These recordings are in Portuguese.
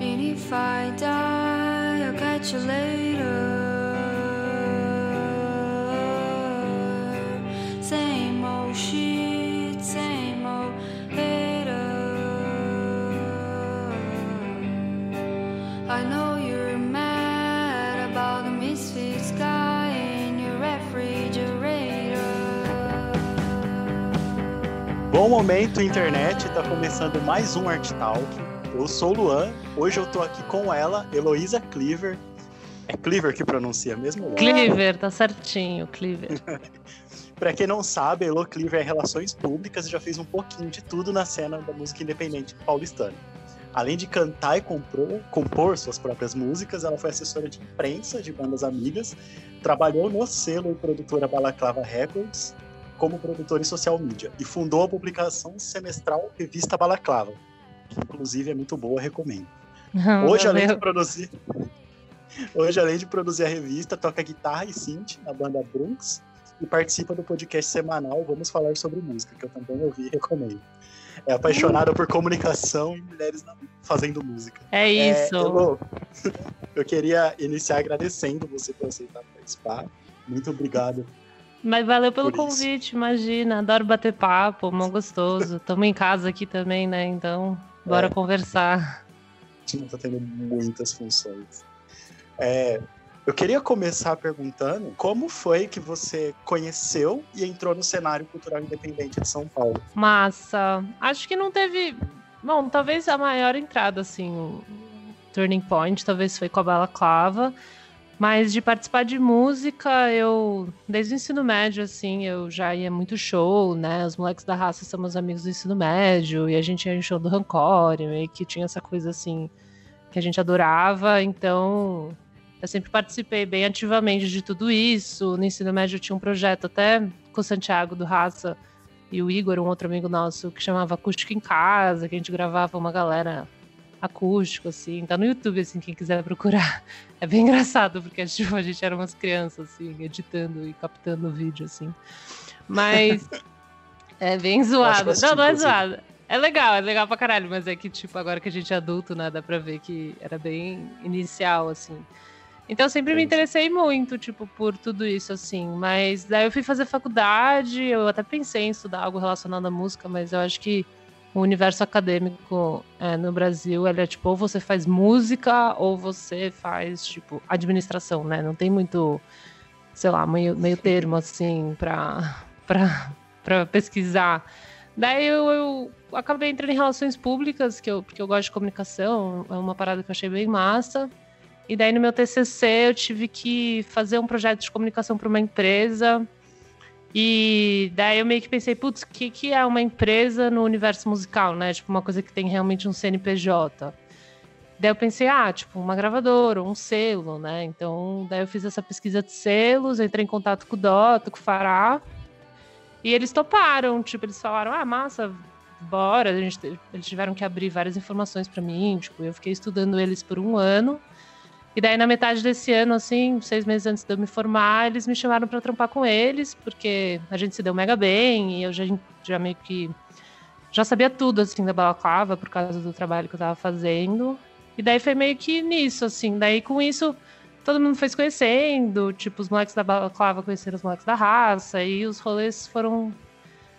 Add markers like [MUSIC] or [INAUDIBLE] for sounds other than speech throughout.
And if I die, I'll catch you later. Same old shit, same old hater. I know you're mad about the misfits guy in your refrigerator. Bom momento, internet. Tá começando mais um Art Talk. Eu sou o Luan. Hoje eu tô aqui com ela, Heloísa Cleaver. É Cleaver que pronuncia mesmo? Cleaver, tá certinho, Cleaver. [LAUGHS] Pra quem não sabe, a Elo Cleaver é Relações Públicas e já fez um pouquinho de tudo na cena da música independente paulistana. Além de cantar e compor, compor suas próprias músicas, ela foi assessora de imprensa de bandas amigas, trabalhou no selo e produtora Balaclava Records como produtora em social media e fundou a publicação semestral Revista Balaclava, que inclusive é muito boa, recomendo. Hoje, além de produzir, hoje, além de produzir a revista, toca guitarra e synth na banda Brunx e participa do podcast semanal Vamos Falar sobre Música, que eu também ouvi e recomendo. É apaixonada por comunicação e mulheres fazendo música. É isso. Elô, [LAUGHS] eu queria iniciar agradecendo você por aceitar participar. Muito obrigado. Mas valeu pelo convite, imagina. Adoro bater papo, mó gostoso. Tamo em casa aqui também, né? Então, bora É. conversar. A gente tá tendo muitas funções. É, eu queria começar perguntando como foi que você conheceu e entrou no cenário cultural independente de São Paulo. Massa. Acho que não teve. Bom, talvez a maior entrada, assim, o turning point, talvez foi com a Balaclava. Mas de participar de música, eu, desde o ensino médio, assim, eu já ia muito show, né? Os moleques da raça são meus amigos do ensino médio, e a gente ia em show do Rancor, meio que tinha essa coisa, assim, que a gente adorava. Então, eu sempre participei bem ativamente de tudo isso. No ensino médio eu tinha um projeto até com o Santiago do Raça, e o Igor, um outro amigo nosso, que chamava Acústico em Casa, que a gente gravava uma galera acústico, assim. Tá no YouTube, assim, quem quiser procurar. É bem engraçado, porque tipo, a gente era umas crianças, assim, editando e captando o vídeo, assim. Mas [LAUGHS] é bem zoado. Não, não é zoado. É legal, é legal pra caralho, mas é que, tipo, agora que a gente é adulto, né, dá pra ver que era bem inicial, assim. Então eu sempre me Entendi. interessei muito, tipo, por tudo isso, assim. Mas daí eu fui fazer faculdade, eu até pensei em estudar algo relacionado à música, mas eu acho que o universo acadêmico é, no Brasil, ele é tipo, ou você faz música, ou você faz, tipo, administração, né? Não tem muito, sei lá, meio, meio termo, assim, pra, [LAUGHS] pra, pra pesquisar. Daí eu, eu acabei entrando em relações públicas, que eu, porque eu gosto de comunicação, é uma parada que eu achei bem massa. E daí no meu TCC eu tive que fazer um projeto de comunicação para uma empresa. E daí eu meio que pensei, putz, o que, que é uma empresa no universo musical, né? Tipo, uma coisa que tem realmente um CNPJ. Daí eu pensei, ah, tipo, uma gravadora, um selo, né? Então, daí eu fiz essa pesquisa de selos, entrei em contato com o Dota, com o Fará. E eles toparam, tipo, eles falaram, ah, massa, bora. A gente, te- eles tiveram que abrir várias informações para mim, tipo, eu fiquei estudando eles por um ano. E daí, na metade desse ano, assim, seis meses antes de eu me formar, eles me chamaram para trampar com eles, porque a gente se deu mega bem e eu já, já meio que já sabia tudo, assim, da balaclava por causa do trabalho que eu tava fazendo. E daí foi meio que nisso, assim. Daí, com isso, todo mundo foi se conhecendo, tipo, os moleques da balaclava conheceram os moleques da raça, e os rolês foram.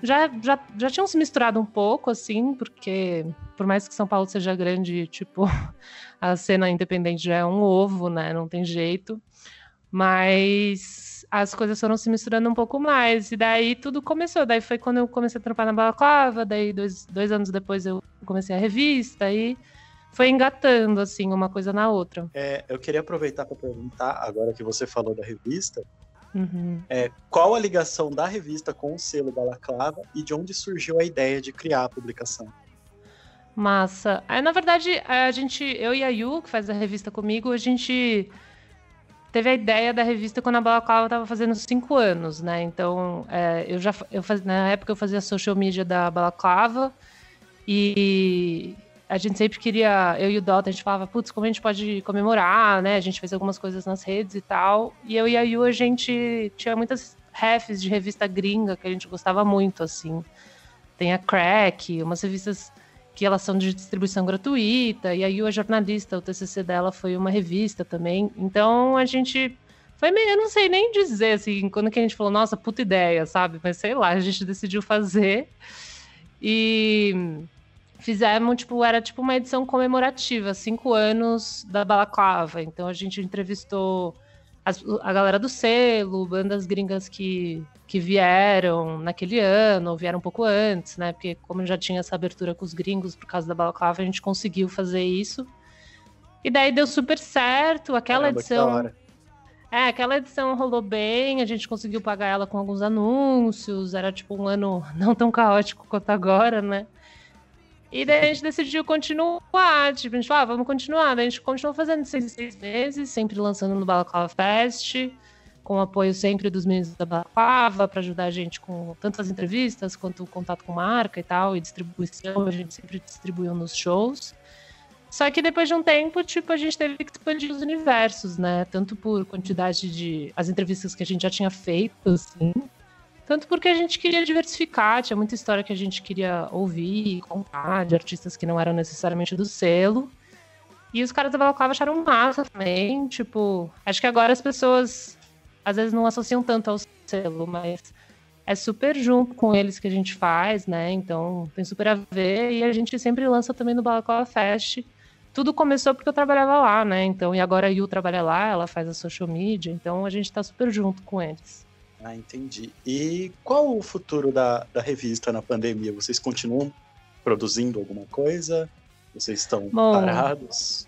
Já, já, já tinham se misturado um pouco, assim, porque por mais que São Paulo seja grande, tipo, [LAUGHS] a cena independente já é um ovo, né? Não tem jeito. Mas as coisas foram se misturando um pouco mais. E daí tudo começou. Daí foi quando eu comecei a trampar na balaclava. Daí, dois, dois anos depois, eu comecei a revista. Aí foi engatando, assim, uma coisa na outra. É, eu queria aproveitar para perguntar, agora que você falou da revista, Uhum. é, qual a ligação da revista com o selo Balaclava e de onde surgiu a ideia de criar a publicação? Massa. Aí, na verdade, a gente, eu e a Yu, que faz a revista comigo, a gente teve a ideia da revista quando a Balaclava estava fazendo cinco anos, né? Então, é, eu já eu faz, na época eu fazia social media da Balaclava e a gente sempre queria, eu e o Dota, a gente falava, putz, como a gente pode comemorar, né? A gente fez algumas coisas nas redes e tal. E eu e a Yu, a gente tinha muitas refs de revista gringa que a gente gostava muito, assim. Tem a Crack, umas revistas que elas são de distribuição gratuita, e aí o jornalista, o TCC dela foi uma revista também. Então a gente foi meio, eu não sei nem dizer assim, quando que a gente falou, nossa, puta ideia, sabe? Mas sei lá, a gente decidiu fazer. E fizemos, tipo, era tipo uma edição comemorativa, cinco anos da Balaclava. Então a gente entrevistou as, a galera do selo, bandas gringas que, que vieram naquele ano, ou vieram um pouco antes, né? Porque como já tinha essa abertura com os gringos por causa da Balaclava, a gente conseguiu fazer isso. E daí deu super certo, aquela Caramba, edição. É, aquela edição rolou bem, a gente conseguiu pagar ela com alguns anúncios, era tipo um ano não tão caótico quanto agora, né? E daí a gente decidiu continuar, tipo, a gente falou, ah, vamos continuar. Daí a gente continuou fazendo seis, seis meses, sempre lançando no Balaclava Fest, com apoio sempre dos meninos da Balaclava, para ajudar a gente com tanto as entrevistas quanto o contato com marca e tal, e distribuição, a gente sempre distribuiu nos shows. Só que depois de um tempo, tipo, a gente teve que expandir os universos, né? Tanto por quantidade de. as entrevistas que a gente já tinha feito, assim, tanto porque a gente queria diversificar, tinha muita história que a gente queria ouvir e contar, de artistas que não eram necessariamente do selo. E os caras da Balaclava acharam massa também, tipo, acho que agora as pessoas às vezes não associam tanto ao selo, mas é super junto com eles que a gente faz, né? Então tem super a ver e a gente sempre lança também no Balaclava Fest. Tudo começou porque eu trabalhava lá, né? Então, e agora a Yu trabalha lá, ela faz a social media, então a gente tá super junto com eles. Ah, entendi. E qual o futuro da, da revista na pandemia? Vocês continuam produzindo alguma coisa? Vocês estão Bom, parados?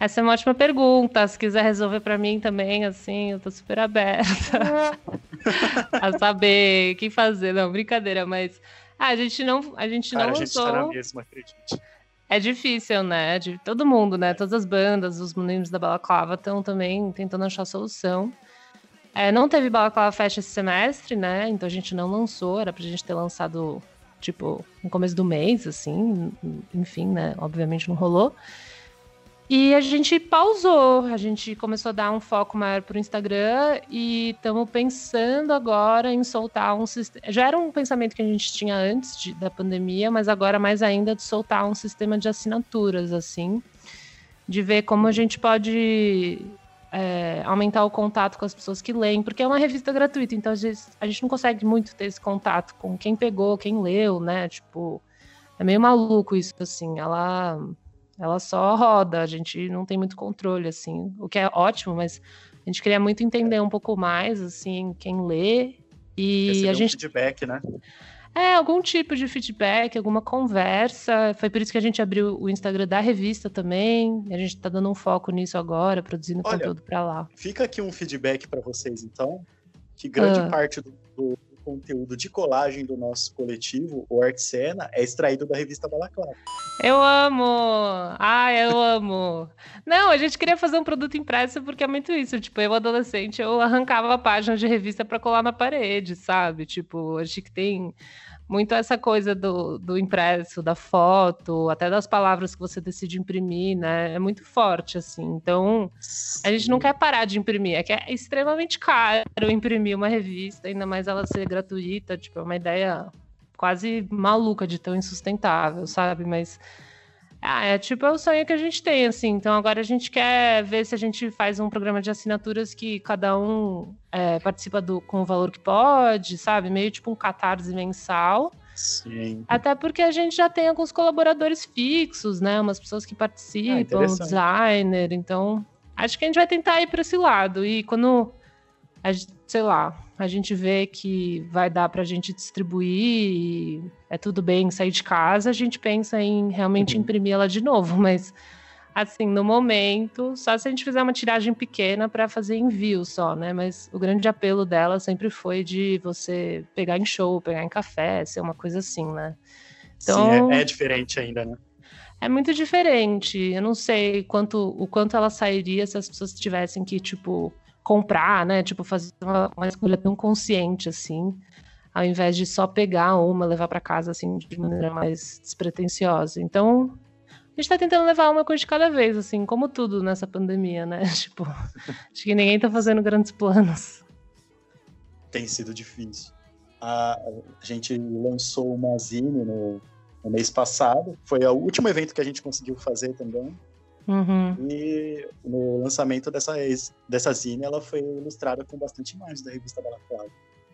Essa é uma ótima pergunta. Se quiser resolver para mim também, assim, eu tô super aberta [LAUGHS] a saber o que fazer. Não, brincadeira, mas ah, a gente não, a gente Cara, não a gente tá na mesma, acredite. É difícil, né? De todo mundo, né? Todas as bandas, os meninos da Balaclava estão também tentando achar solução. É, não teve Balaclava Fest esse semestre, né? Então a gente não lançou, era pra gente ter lançado, tipo, no começo do mês, assim, enfim, né? Obviamente não rolou. E a gente pausou, a gente começou a dar um foco maior pro Instagram e estamos pensando agora em soltar um sistema. Já era um pensamento que a gente tinha antes de, da pandemia, mas agora mais ainda de soltar um sistema de assinaturas, assim, de ver como a gente pode é, aumentar o contato com as pessoas que leem, porque é uma revista gratuita, então às vezes a gente não consegue muito ter esse contato com quem pegou, quem leu, né? Tipo, é meio maluco isso, assim. Ela, ela só roda, a gente não tem muito controle, assim, o que é ótimo, mas a gente queria muito entender um pouco mais, assim, quem lê. E Receber a gente. Um feedback, né? É, algum tipo de feedback, alguma conversa. Foi por isso que a gente abriu o Instagram da revista também. A gente tá dando um foco nisso agora, produzindo Olha, conteúdo para lá. Fica aqui um feedback para vocês, então. Que grande ah. parte do, do, conteúdo de colagem do nosso coletivo, o Arte Cena, é extraído da revista Balaclava. Eu amo! Ah, eu amo! Não, a gente queria fazer um produto impresso porque é muito isso. Tipo, eu, adolescente, eu arrancava a página de revista para colar na parede, sabe? Tipo, acho que tem muito essa coisa do, do impresso, da foto, até das palavras que você decide imprimir, né? É muito forte, assim. Então, a gente não quer parar de imprimir. É que é extremamente caro imprimir uma revista, ainda mais ela ser gratuita. Tipo, é uma ideia quase maluca de tão insustentável, sabe? Mas ah, é tipo é o sonho que a gente tem, assim. Então agora a gente quer ver se a gente faz um programa de assinaturas que cada um é, participa do, com o valor que pode, sabe? Meio tipo um catarse mensal. Sim. Até porque a gente já tem alguns colaboradores fixos, né? Umas pessoas que participam, ah, designer. Então, acho que a gente vai tentar ir para esse lado. E quando, a, sei lá, a gente vê que vai dar para a gente distribuir, é tudo bem sair de casa, a gente pensa em realmente uhum. imprimir ela de novo, [LAUGHS] mas assim, no momento, só se a gente fizer uma tiragem pequena para fazer envio só, né? Mas o grande apelo dela sempre foi de você pegar em show, pegar em café, ser uma coisa assim, né? Então, Sim, é, é diferente ainda, né? É muito diferente. Eu não sei quanto, o quanto ela sairia se as pessoas tivessem que, tipo, comprar, né? Tipo, fazer uma, uma escolha tão consciente assim, ao invés de só pegar uma, levar para casa assim de maneira mais despretensiosa. Então, a gente tá tentando levar uma coisa de cada vez, assim, como tudo nessa pandemia, né? [LAUGHS] Tipo, acho que ninguém tá fazendo grandes planos. Tem sido difícil. A, gente lançou uma zine no, no mês passado. Foi o último evento que a gente conseguiu fazer também. Uhum. E no lançamento dessa, dessa zine, ela foi ilustrada com bastante imagens da revista Balaclava.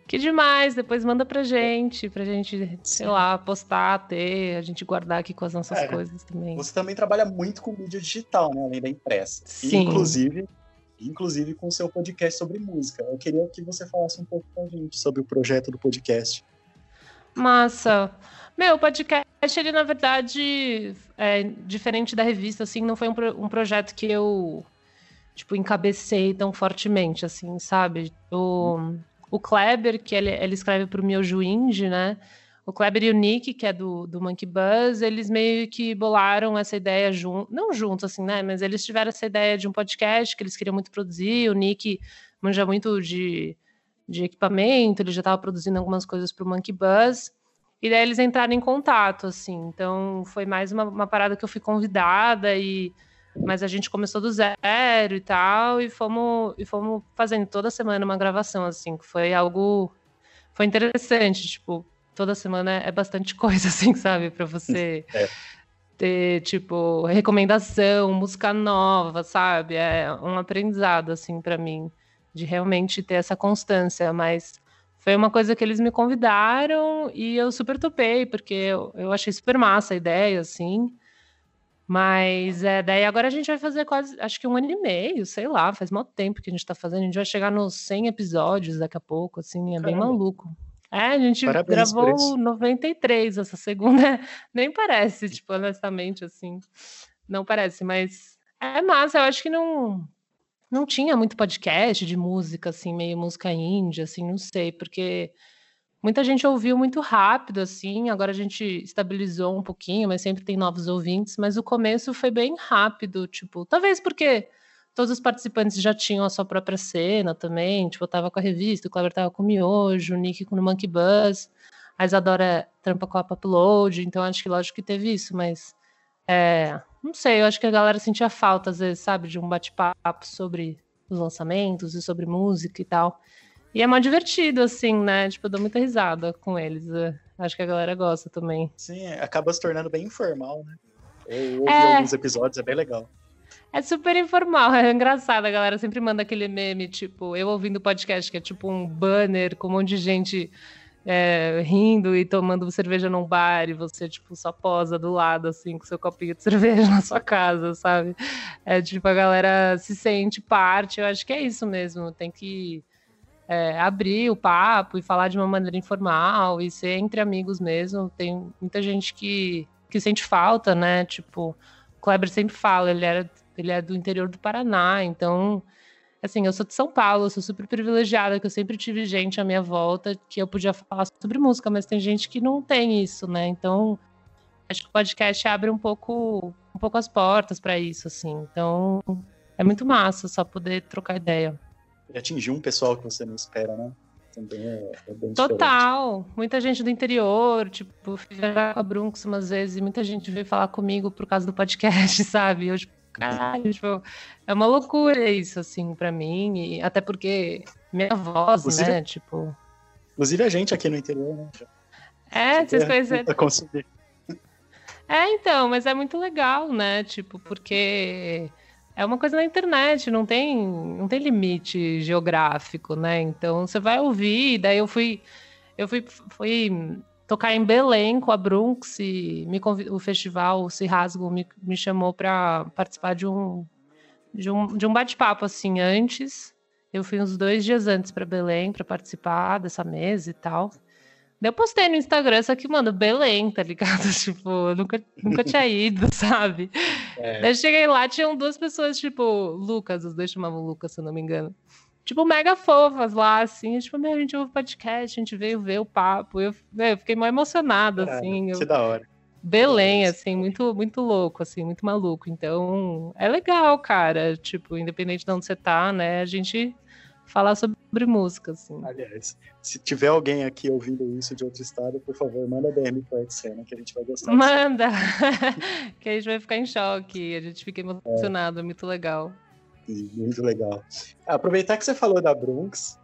Que demais! Depois manda pra gente, pra gente, sei lá, postar, ter, a gente guardar aqui com as nossas É, coisas também. Você também trabalha muito com mídia digital, né? Além da impressa. E, Sim. inclusive, inclusive com o seu podcast sobre música. Eu queria que você falasse um pouco com a gente sobre o projeto do podcast. Massa. Meu, podcast, ele na verdade, é diferente da revista, assim, não foi um, pro- um projeto que eu, tipo, encabecei tão fortemente, assim, sabe? O, o Kleber, que ele, ele escreve pro Miojo Indie, né? O Kleber e o Nick, que é do, do Monkey Buzz, eles meio que bolaram essa ideia junto, não juntos, assim, né? Mas eles tiveram essa ideia de um podcast que eles queriam muito produzir. O Nick manja muito de, de equipamento, ele já estava produzindo algumas coisas para o Monkey Buzz. E daí eles entraram em contato, assim. Então foi mais uma, uma parada que eu fui convidada e mas a gente começou do zero e tal e fomos e fomos fazendo toda semana uma gravação assim, que foi algo foi interessante, tipo, toda semana é bastante [LAUGHS] coisa assim, sabe, para você [LAUGHS] É. ter tipo recomendação, música nova, sabe? É um aprendizado assim para mim de realmente ter essa constância, mas foi uma coisa que eles me convidaram e eu super topei, porque eu, eu achei super massa a ideia, assim. Mas é, daí agora a gente vai fazer quase, acho que um ano e meio, sei lá, faz muito tempo que a gente tá fazendo. A gente vai chegar nos 100 episódios daqui a pouco, assim, é bem Caramba. maluco. É, a gente Parabéns gravou isso. 93, essa segunda [LAUGHS] nem parece, tipo, honestamente, assim. Não parece, mas é massa, eu acho que não não tinha muito podcast de música, assim, meio música índia, assim, não sei, porque muita gente ouviu muito rápido, assim, agora a gente estabilizou um pouquinho, mas sempre tem novos ouvintes, mas o começo foi bem rápido, tipo, talvez porque todos os participantes já tinham a sua própria cena também, tipo, eu tava com a revista, o Kleber tava com o Miojo, o Nick com o Monkey Buzz, a Isadora trampa com a Upload, então acho que lógico que teve isso, mas é, não sei, eu acho que a galera sentia falta, às vezes, sabe, de um bate-papo sobre os lançamentos e sobre música e tal. E é mó divertido, assim, né? Tipo, eu dou muita risada com eles. é, Acho que a galera gosta também. Sim, acaba se tornando bem informal, né? Eu ouvi É. alguns episódios, é bem legal. É super informal, [LAUGHS] é engraçado. A galera sempre manda aquele meme, tipo, eu ouvindo o podcast, que é tipo um banner com um monte de gente é, rindo e tomando cerveja num bar e você, tipo, só posa do lado, assim, com seu copinho de [LAUGHS] cerveja na sua casa, sabe? É tipo, a galera se sente parte. Eu acho que é isso mesmo. Tem que é, abrir o papo e falar de uma maneira informal e ser entre amigos mesmo. Tem muita gente que, que sente falta, né? Tipo, o Kleber sempre fala, ele, era, ele é do interior do Paraná, então, assim, eu sou de São Paulo, sou super privilegiada, que eu sempre tive gente à minha volta que eu podia falar sobre música, mas tem gente que não tem isso, né? Então, acho que o podcast abre um pouco, um pouco as portas para isso, assim. Então, é muito massa só poder trocar ideia. E atingir um pessoal que você não espera, né? Também é, é bem diferente. Total. Muita gente do interior, tipo, fui viajar com a Brunx umas vezes e muita gente veio falar comigo por causa do podcast, [LAUGHS] sabe? Eu, tipo, caralho, tipo, é uma loucura isso, assim, pra mim. E até porque minha voz, Inclusive- né? Tipo. Inclusive a gente aqui no interior, né? É, vocês É, conseguir. É, então, mas é muito legal, né? Tipo, porque é uma coisa na internet, não tem, não tem limite geográfico, né? Então você vai ouvir, daí eu fui, eu fui, fui tocar em Belém com a Brunx e me o festival o Se Rasgo me, me chamou para participar de um de um, de um bate-papo assim antes. Eu fui uns dois dias antes para Belém para participar dessa mesa e tal. Daí Eu postei no Instagram, só que, mano, Belém, tá ligado? [LAUGHS] Tipo, eu nunca, nunca tinha ido, [LAUGHS] sabe? É, Daí eu cheguei lá, tinham duas pessoas, tipo, Lucas, os dois chamavam Lucas, se eu não me engano. Tipo, mega fofas lá, assim. Tipo, meu, a gente ouve podcast, a gente veio ver o papo. Eu, meu, eu fiquei mó emocionada, assim. eu- Que da hora. Belém, assim, muito, muito louco, assim, muito maluco. Então, é legal, cara. Tipo, independente de onde você tá, né? A gente falar sobre música, assim. Aliás, se tiver alguém aqui ouvindo isso de outro estado, por favor, manda DM pro Artsena, que a gente vai gostar. Manda! [LAUGHS] que a gente vai ficar em choque. A gente fica emocionado, é muito legal. Muito legal. Aproveitar que você falou da Brunx,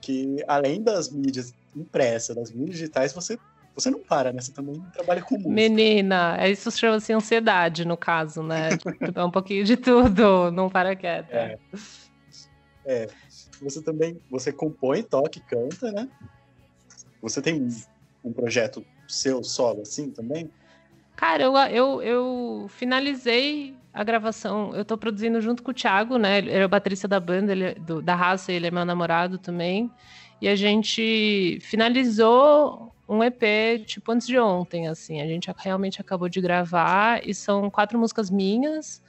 que além das mídias impressas, das mídias digitais, você Você não para, né? Você também trabalha com música. Menina, é isso chama-se ansiedade, no caso, né? [LAUGHS] Tipo, é um pouquinho de tudo, não para quieta. É. é. Você também, você compõe, toca e canta, né? Você tem um, um projeto seu solo assim também? Cara, eu, eu, eu finalizei a gravação. Eu tô produzindo junto com o Thiago, né? Ele é o baterista da banda, ele é do, da raça, ele é meu namorado também. E a gente finalizou um EP, tipo, antes de ontem, assim. A gente realmente acabou de gravar e são quatro músicas minhas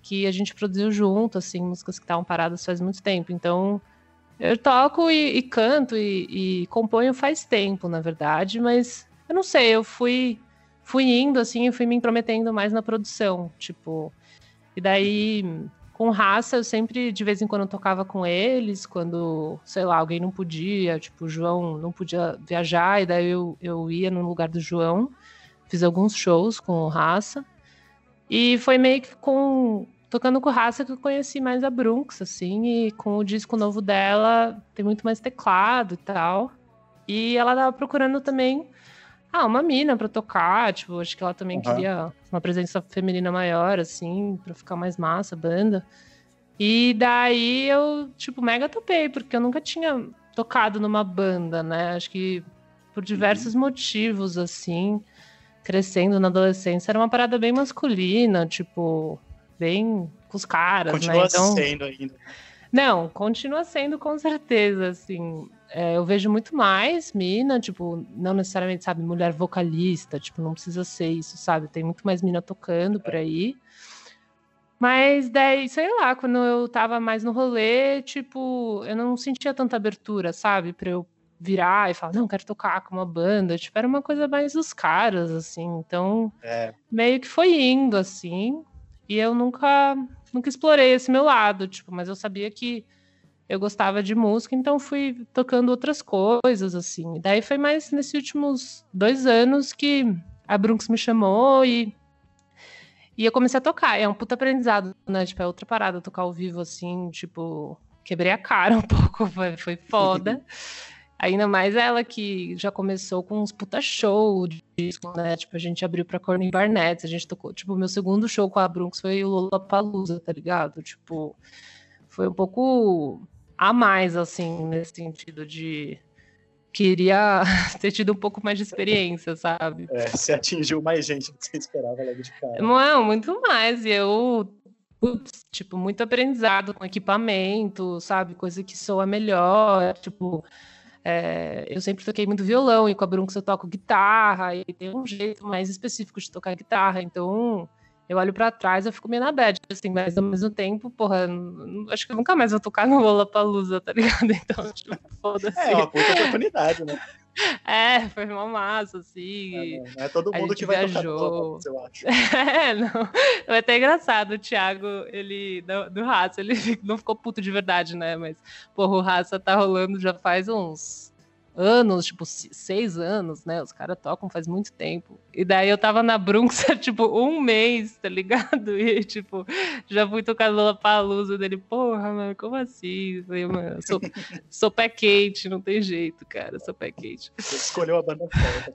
que a gente produziu junto, assim, músicas que estavam paradas faz muito tempo. Então, eu toco e, e canto e, e, componho faz tempo, na verdade, mas eu não sei, eu fui fui indo, assim, e fui me intrometendo mais na produção, tipo... E daí com raça, eu sempre, de vez em quando, tocava com eles, quando, sei lá, alguém não podia, tipo, o João não podia viajar, e daí eu, eu ia no lugar do João, fiz alguns shows com raça. E foi meio que com. Tocando com raça que eu conheci mais a Brunx, assim, e com o disco novo dela tem muito mais teclado e tal. E ela tava procurando também ah, uma mina para tocar, tipo, acho que ela também uhum. queria uma presença feminina maior, assim, para ficar mais massa a banda. E daí eu, tipo, mega topei, porque eu nunca tinha tocado numa banda, né? Acho que por diversos uhum. motivos, assim, crescendo na adolescência, era uma parada bem masculina, tipo, bem com os caras, Continua né? Então... sendo ainda. Não, continua sendo com certeza, assim é, eu vejo muito mais mina, tipo, não necessariamente, sabe, mulher vocalista, tipo, não precisa ser isso, sabe? Tem muito mais mina tocando por aí. Mas daí, sei lá, quando eu tava mais no rolê, tipo, eu não sentia tanta abertura, sabe? Pra eu virar e falar, não, quero tocar com uma banda. Tipo, era uma coisa mais dos caras, assim. Então, é. meio que foi indo, assim. E eu nunca, nunca explorei esse meu lado, tipo, mas eu sabia que eu gostava de música, então fui tocando outras coisas, assim. Daí foi mais nesses últimos dois anos que a Brunx me chamou e, e eu comecei a tocar. É um puta aprendizado, né? Tipo, é outra parada tocar ao vivo, assim, tipo, quebrei a cara [LAUGHS] um pouco, foi, foi foda. [LAUGHS] Ainda mais ela que já começou com uns puta show de disco, né? Tipo, a gente abriu pra Corny Barnett, a gente tocou. Tipo, meu segundo show com a Brunx foi o Lollapalooza, tá ligado? Tipo, foi um pouco a mais, assim, nesse sentido de queria [LAUGHS] ter tido um pouco mais de experiência, sabe? É, você atingiu mais gente do que você esperava logo de cara. Não, muito mais. E eu, putz, tipo, muito aprendizado com equipamento, sabe? Coisa que soa melhor, tipo... É, eu sempre toquei muito violão e com a Brunx eu toco guitarra e tem um jeito mais específico de tocar guitarra, então eu olho para trás, eu fico meio na bad, assim, mas ao mesmo tempo, porra, acho que eu nunca mais vou tocar [LAUGHS] no Lollapalooza, tá ligado? Então, [LAUGHS] tipo, foda-se. É, uma puta oportunidade, né? [LAUGHS] É, foi uma massa, assim. É, não, não é todo mundo que vai viajou. tocar eu acho. É, não. É até engraçado, o Thiago, ele, do, do Raça, ele não ficou puto de verdade, né? Mas, porra, o Raça tá rolando já faz uns anos, tipo, seis anos, né? Os caras tocam faz muito tempo. E daí eu tava na Brunx [LAUGHS] tipo, um mês, tá ligado? [LAUGHS] E, tipo, já fui tocar Lollapalooza dele, porra, mano, como assim? Eu falei, mano, sou, [LAUGHS] sou pé quente, não tem jeito, cara, sou pé quente. Você escolheu a banda certa.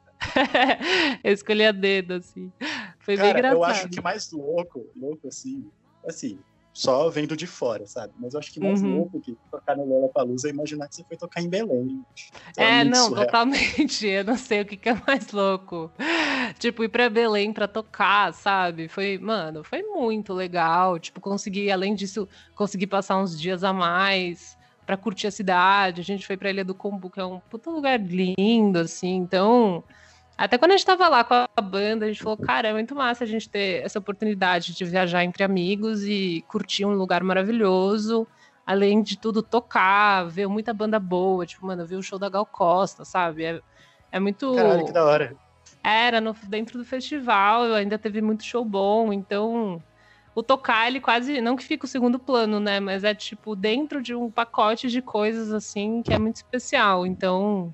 eu escolhi a dedo, assim. Foi cara, bem engraçado. Eu acho que mais louco, louco, assim, assim, só vendo de fora, sabe? Mas eu acho que mais uhum. louco que tocar no Lollapalooza é imaginar que você foi tocar em Belém. É, é não, surreal. totalmente. [LAUGHS] Eu não sei o que, que é mais louco. Tipo, ir pra Belém pra tocar, sabe? Foi, mano, foi muito legal. Tipo, consegui, além disso, consegui passar uns dias a mais pra curtir a cidade. A gente foi pra Ilha do Combu, que é um puta lugar lindo, assim. Então, até quando a gente tava lá com a banda, a gente falou, cara, é muito massa a gente ter essa oportunidade de viajar entre amigos e curtir um lugar maravilhoso. Além de tudo, tocar, ver muita banda boa. Tipo, mano, ver o show da Gal Costa, sabe? É, é muito. Caralho, que da hora. Era no, dentro do festival, ainda teve muito show bom, então o tocar, ele quase, não que fica o segundo plano, né? Mas é tipo dentro de um pacote de coisas assim que é muito especial. Então,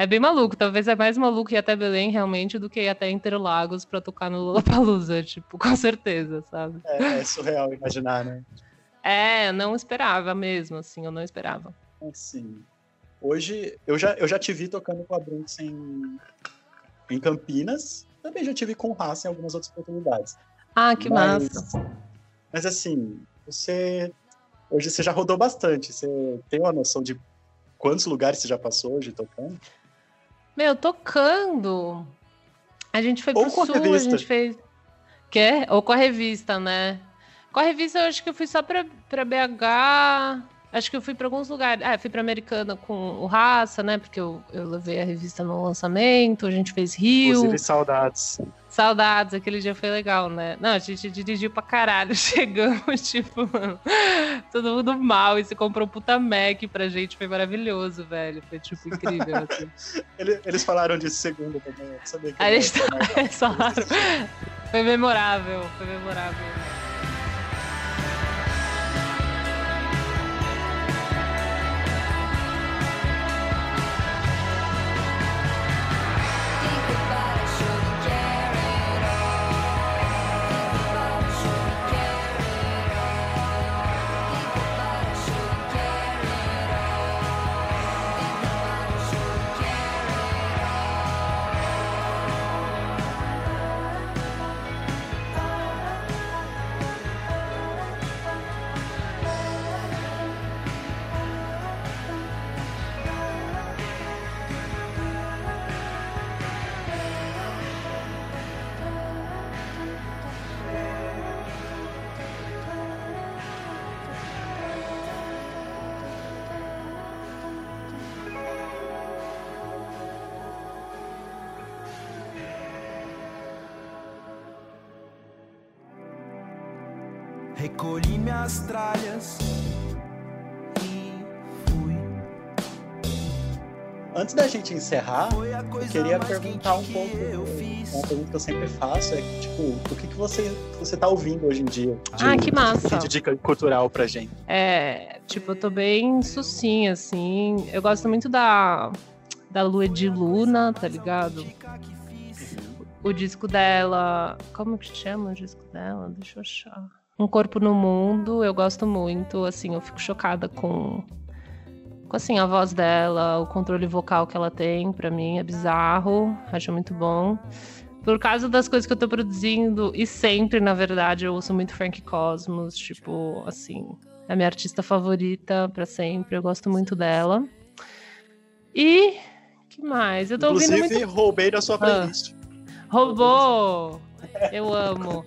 é bem maluco, talvez é mais maluco ir até Belém realmente do que ir até Interlagos pra tocar no Lollapalooza, [LAUGHS] tipo, com certeza, sabe? É, é surreal imaginar, né? É, eu não esperava mesmo, assim, eu não esperava. Assim, hoje eu já, eu já te vi tocando com a Brunx em, em Campinas. Também já tive com raça em algumas outras oportunidades. Ah, que mas, massa. Mas assim, você. Hoje você já rodou bastante. Você tem uma noção de quantos lugares você já passou hoje tocando? Meu, tocando. A gente foi Ou pro com a sul, a revista. gente fez. Quer? Ou com a revista, né? Com a revista eu acho que eu fui só pra, pra BH. Acho que eu fui pra alguns lugares. Ah, fui pra Americana com o Raça, né? Porque eu, eu levei a revista no lançamento, a gente fez Rio. Inclusive, saudades. Saudades, aquele dia foi legal, né? Não, a gente dirigiu pra caralho. [LAUGHS] Chegamos, tipo, mano, todo mundo mal. E se comprou um puta Mac pra gente. Foi maravilhoso, velho. Foi, tipo, incrível, [LAUGHS] assim. Ele- Eles falaram disso segunda também. Eu sabia que marcar. [LAUGHS] eles falaram. Foi memorável, foi memorável. Recolhi minhas tralhas e fui. Antes da gente encerrar, eu queria perguntar um pouco. que eu fiz. Uma pergunta que eu sempre faço é, tipo, o que, que você, você tá ouvindo hoje em dia? de- Ah, que massa. De dica cultural pra gente. É, tipo, eu tô bem sucinha, assim. Eu gosto muito da, da Lua de Luna, tá ligado? O disco dela. Como que chama o disco dela? Deixa eu achar. Um Corpo no Mundo, eu gosto muito, assim, eu fico chocada com. Com assim, a voz dela, o controle vocal que ela tem, pra mim é bizarro, acho muito bom. Por causa das coisas que eu tô produzindo, e sempre, na verdade, eu ouço muito Frank Cosmos, tipo, assim, é a minha artista favorita pra sempre, eu gosto muito dela. E que mais? Eu tô ouvindo Inclusive, muito roubei da sua playlist. robô. Eu amo.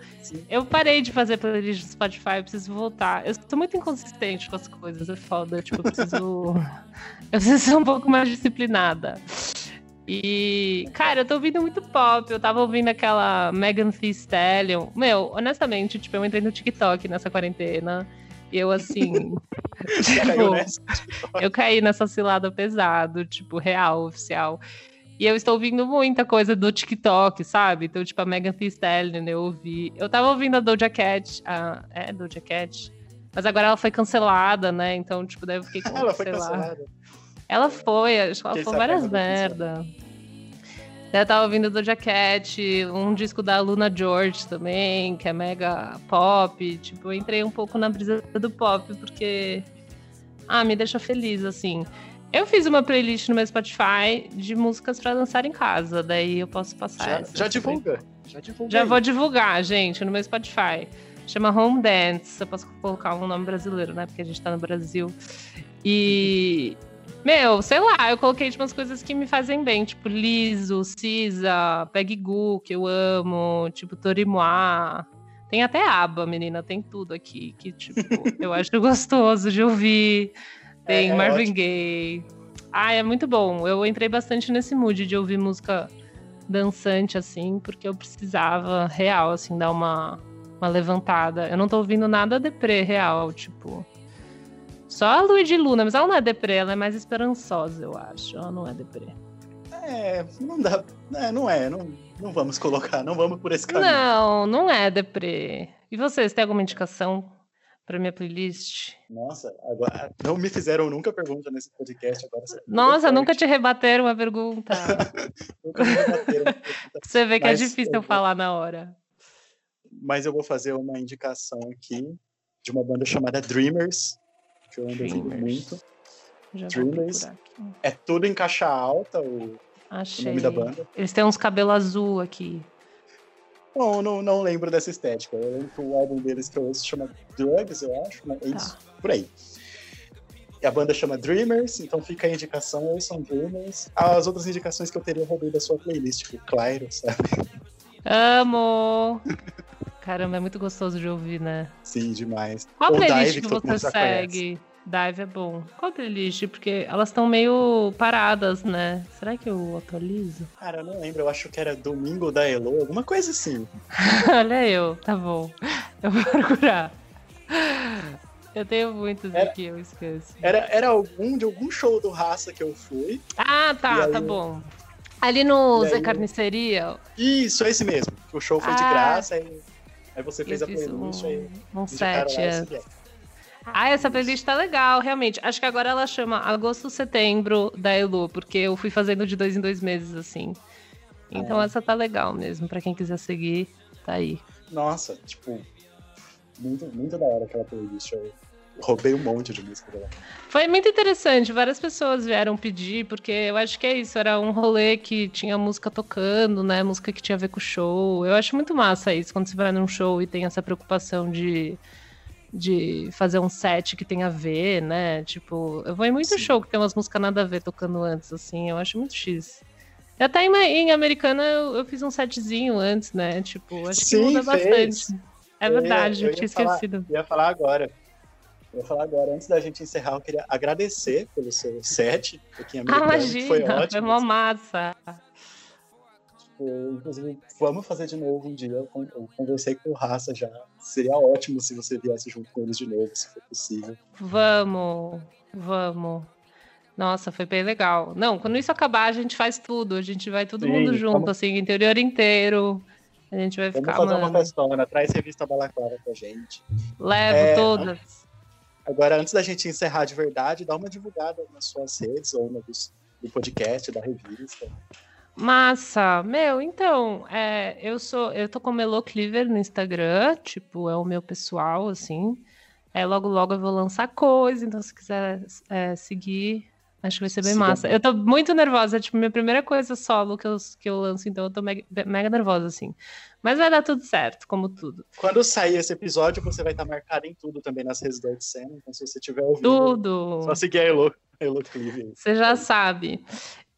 Eu parei de fazer playlist do Spotify, eu preciso voltar. Eu tô muito inconsistente com as coisas, é foda. Tipo, eu preciso. [LAUGHS] eu preciso ser um pouco mais disciplinada. E, cara, eu tô ouvindo muito pop. Eu tava ouvindo aquela Megan Thee Stallion. Meu, honestamente, tipo, eu entrei no TikTok nessa quarentena. E eu, assim. [LAUGHS] Tipo, eu caí nessa cilada pesado, tipo, real, oficial. E eu estou ouvindo muita coisa do TikTok, sabe? Então, tipo, a Megan Thee Stallion, eu ouvi. Eu tava ouvindo a Doja Cat. A... É, Doja Cat. Mas agora ela foi cancelada, né? Então, tipo, daí eu fiquei com, [LAUGHS] Ela foi cancelada. Ela foi, acho que ela Quem falou sabe várias merda. Eu tava ouvindo Doja Cat, um disco da Luna George também, que é mega pop. Tipo, eu entrei um pouco na brisa do pop, porque. Ah, me deixa feliz, assim. Eu fiz uma playlist no meu Spotify de músicas pra dançar em casa, daí eu posso passar. Já, essa já divulga. Já divulga. Já aí. vou divulgar, gente, no meu Spotify. Chama Home Dance. Eu posso colocar um nome brasileiro, né? Porque a gente tá no Brasil. E. [LAUGHS] Meu, sei lá, eu coloquei tipo, umas coisas que me fazem bem, tipo Liso, Cisa, Peg Gu, que eu amo, tipo Torimoa. Tem até aba, menina, tem tudo aqui, que tipo, eu acho gostoso de ouvir. Tem É, é Marvin ótimo. Gaye. Ah, é muito bom. Eu entrei bastante nesse mood de ouvir música dançante, assim, porque eu precisava, real, assim, dar uma, uma levantada. Eu não tô ouvindo nada deprê, real, tipo. Só a Luiz de Luna, mas ela não é deprê, ela é mais esperançosa, eu acho. Ela não é deprê. É, não dá. É, não é. Não, não vamos colocar, não vamos por esse caminho. Não, não é deprê. E vocês, tem alguma indicação pra minha playlist? Nossa, agora não me fizeram nunca pergunta nesse podcast agora. Nossa, nunca te rebateram uma pergunta. [LAUGHS] Nunca me rebateram. Você vê que Mas é difícil eu vou- falar na hora. Mas eu vou fazer uma indicação aqui de uma banda chamada Dreamers, que eu ando ouvindo muito. Já Dreamers. É tudo em caixa alta, o, o nome da banda. Eles têm uns cabelos azul aqui. Não, não, não lembro dessa estética. Eu lembro que o álbum deles que eu ouço chama Drugs, eu acho, né? É isso, por aí. E a banda chama Dreamers, então fica a indicação, ouçam Dreamers. As outras indicações que eu teria eu roubei da sua playlist, tipo Clairo, sabe? Amo! Caramba, é muito gostoso de ouvir, né? Sim, demais. Qual playlist Dive, que mundo você já conhece. Dive é bom. Qual playlist? Porque elas estão meio paradas, né? Será que eu atualizo? Cara, eu não lembro, eu acho que era Domingo da Elo, alguma coisa assim. [LAUGHS] Olha eu, tá bom. Eu vou procurar. Eu tenho muitos Era- aqui, eu esqueço. Era, era algum de algum show do Raça que eu fui. Ah, tá, aí tá bom. Ali no Zé aí Carniceria, Isso, esse mesmo. O show foi de Ah. graça, aí, aí você fez a playlist aí. um, um indicaram set. é. Ah, essa playlist tá legal, realmente. Acho que agora ela chama Agosto Setembro da Elu, porque eu fui fazendo de dois em dois meses, assim. Então Ah. essa tá legal mesmo, pra quem quiser seguir, tá aí. Nossa, tipo, muito, muito da hora aquela playlist. Eu roubei um monte de música dela. Foi muito interessante, várias pessoas vieram pedir, porque eu acho que é isso, era um rolê que tinha música tocando, né? Música que tinha a ver com o show. Eu acho muito massa isso, quando você vai num show e tem essa preocupação de, de fazer um set que tem a ver, né? Tipo, eu vou em muito Sim. show que tem umas músicas nada a ver tocando antes, assim, eu acho muito X. Até em, em Americana eu, eu fiz um setzinho antes, né? Tipo, acho que Sim, muda fez. bastante. É Eu ia- verdade, eu eu, tinha falar- esquecido. Eu ia falar agora. Eu ia falar agora. Antes da gente encerrar, eu queria agradecer pelo seu set em Ah, Americana, que imagina, foi foi, ótimo. mó massa. Tipo, inclusive, vamos fazer de novo um dia. Eu con- eu conversei com o Raça já. Seria ótimo se você viesse junto com eles de novo, se for possível. Vamos, vamos. Nossa, foi bem legal. Não, quando isso acabar, a gente faz tudo. A gente vai todo Sim, mundo junto, vamos- assim, interior inteiro. A gente vai Vamos ficar, fazer uma mano. festona. Traz revista Balaclava pra gente. Levo É, todas. Agora, antes da gente encerrar de verdade, dá uma divulgada nas suas redes ou no do podcast, da revista. Massa, meu, então, é, eu sou, eu tô com Melo Cleaver no Instagram, tipo, é o meu pessoal, assim. É, logo, logo eu vou lançar coisa, então se quiser é, seguir, acho que vai ser bem massa. Eu tô muito nervosa, é tipo, minha primeira coisa solo que eu, que eu lanço, então eu tô mega, mega nervosa, assim. Mas vai dar tudo certo, como tudo. Quando sair esse episódio, você vai estar marcado em tudo também nas redes Oficina. Então, se você tiver ouvindo, Tudo! só seguir a Elo. Você já sabe.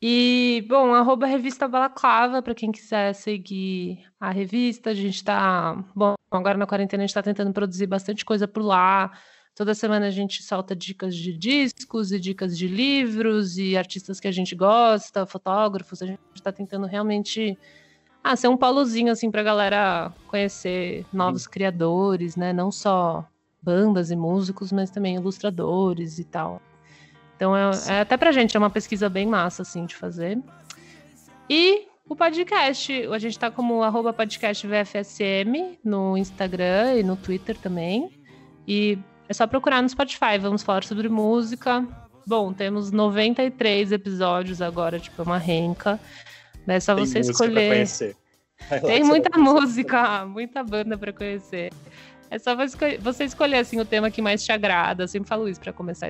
E, bom, arroba revista Balaclava, para quem quiser seguir a revista. A gente tá. Bom, agora na quarentena a gente tá tentando produzir bastante coisa por lá. Toda semana a gente solta dicas de discos e dicas de livros e artistas que a gente gosta, fotógrafos. A gente tá tentando realmente ah, ser um polozinho assim pra galera conhecer novos criadores, né? Não só bandas e músicos, mas também ilustradores e tal. Então, é, é até pra gente é uma pesquisa bem massa, assim, de fazer. E o podcast, a gente tá como arroba podcast VFSM no Instagram e no Twitter também. E é só procurar no Spotify, vamos falar sobre música. Bom, temos 93 episódios agora, tipo, é uma renca. É só Tem você escolher. lá Tem muita música, muita banda pra conhecer. É só você escolher, escolher assim, o tema que mais te agrada. Eu sempre falo isso pra começar a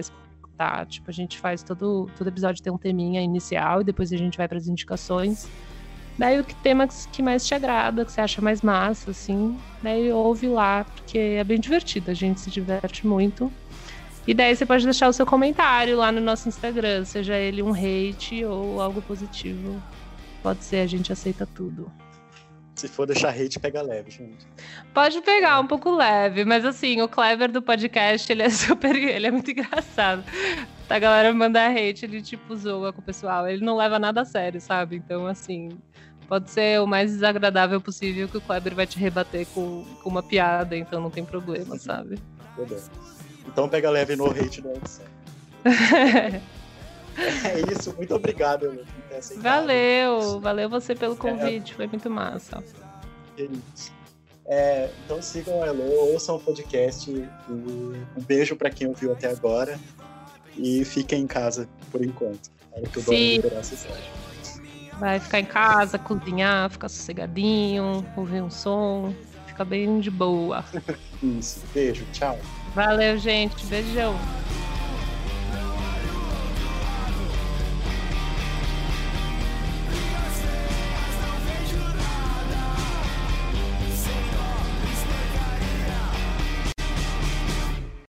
escutar. Tipo, a gente faz todo, todo episódio tem um teminha inicial e depois a gente vai pras indicações. Daí o que tema que mais te agrada, que você acha mais massa, assim, daí ouve lá, porque é bem divertido, a gente se diverte muito. E daí você pode deixar o seu comentário lá no nosso Instagram, seja ele um hate ou algo positivo. Pode ser, a gente aceita tudo. Se for deixar hate, pega leve, gente. Pode pegar um pouco leve, mas assim, o Clever do podcast, ele é [LAUGHS] super, ele é muito engraçado. A galera manda hate, ele tipo zoa com o pessoal, ele não leva nada a sério, sabe? Então, assim, pode ser o mais desagradável possível que o Kleber vai te rebater com, com uma piada, então não tem problema, sabe? Então pega leve no hate do Oficina. [LAUGHS] [LAUGHS] É isso, muito obrigado, aceitado. Valeu, valeu você pelo convite, foi muito massa. É. É, então sigam a Elo, ouçam o podcast. E um beijo pra quem ouviu até agora. E fiquem em casa por enquanto. É que o Sim. liberar. Vai ficar em casa, cozinhar, ficar sossegadinho, ouvir um som, fica bem de boa. [LAUGHS] Isso. Beijo, tchau. Valeu, gente. Beijão.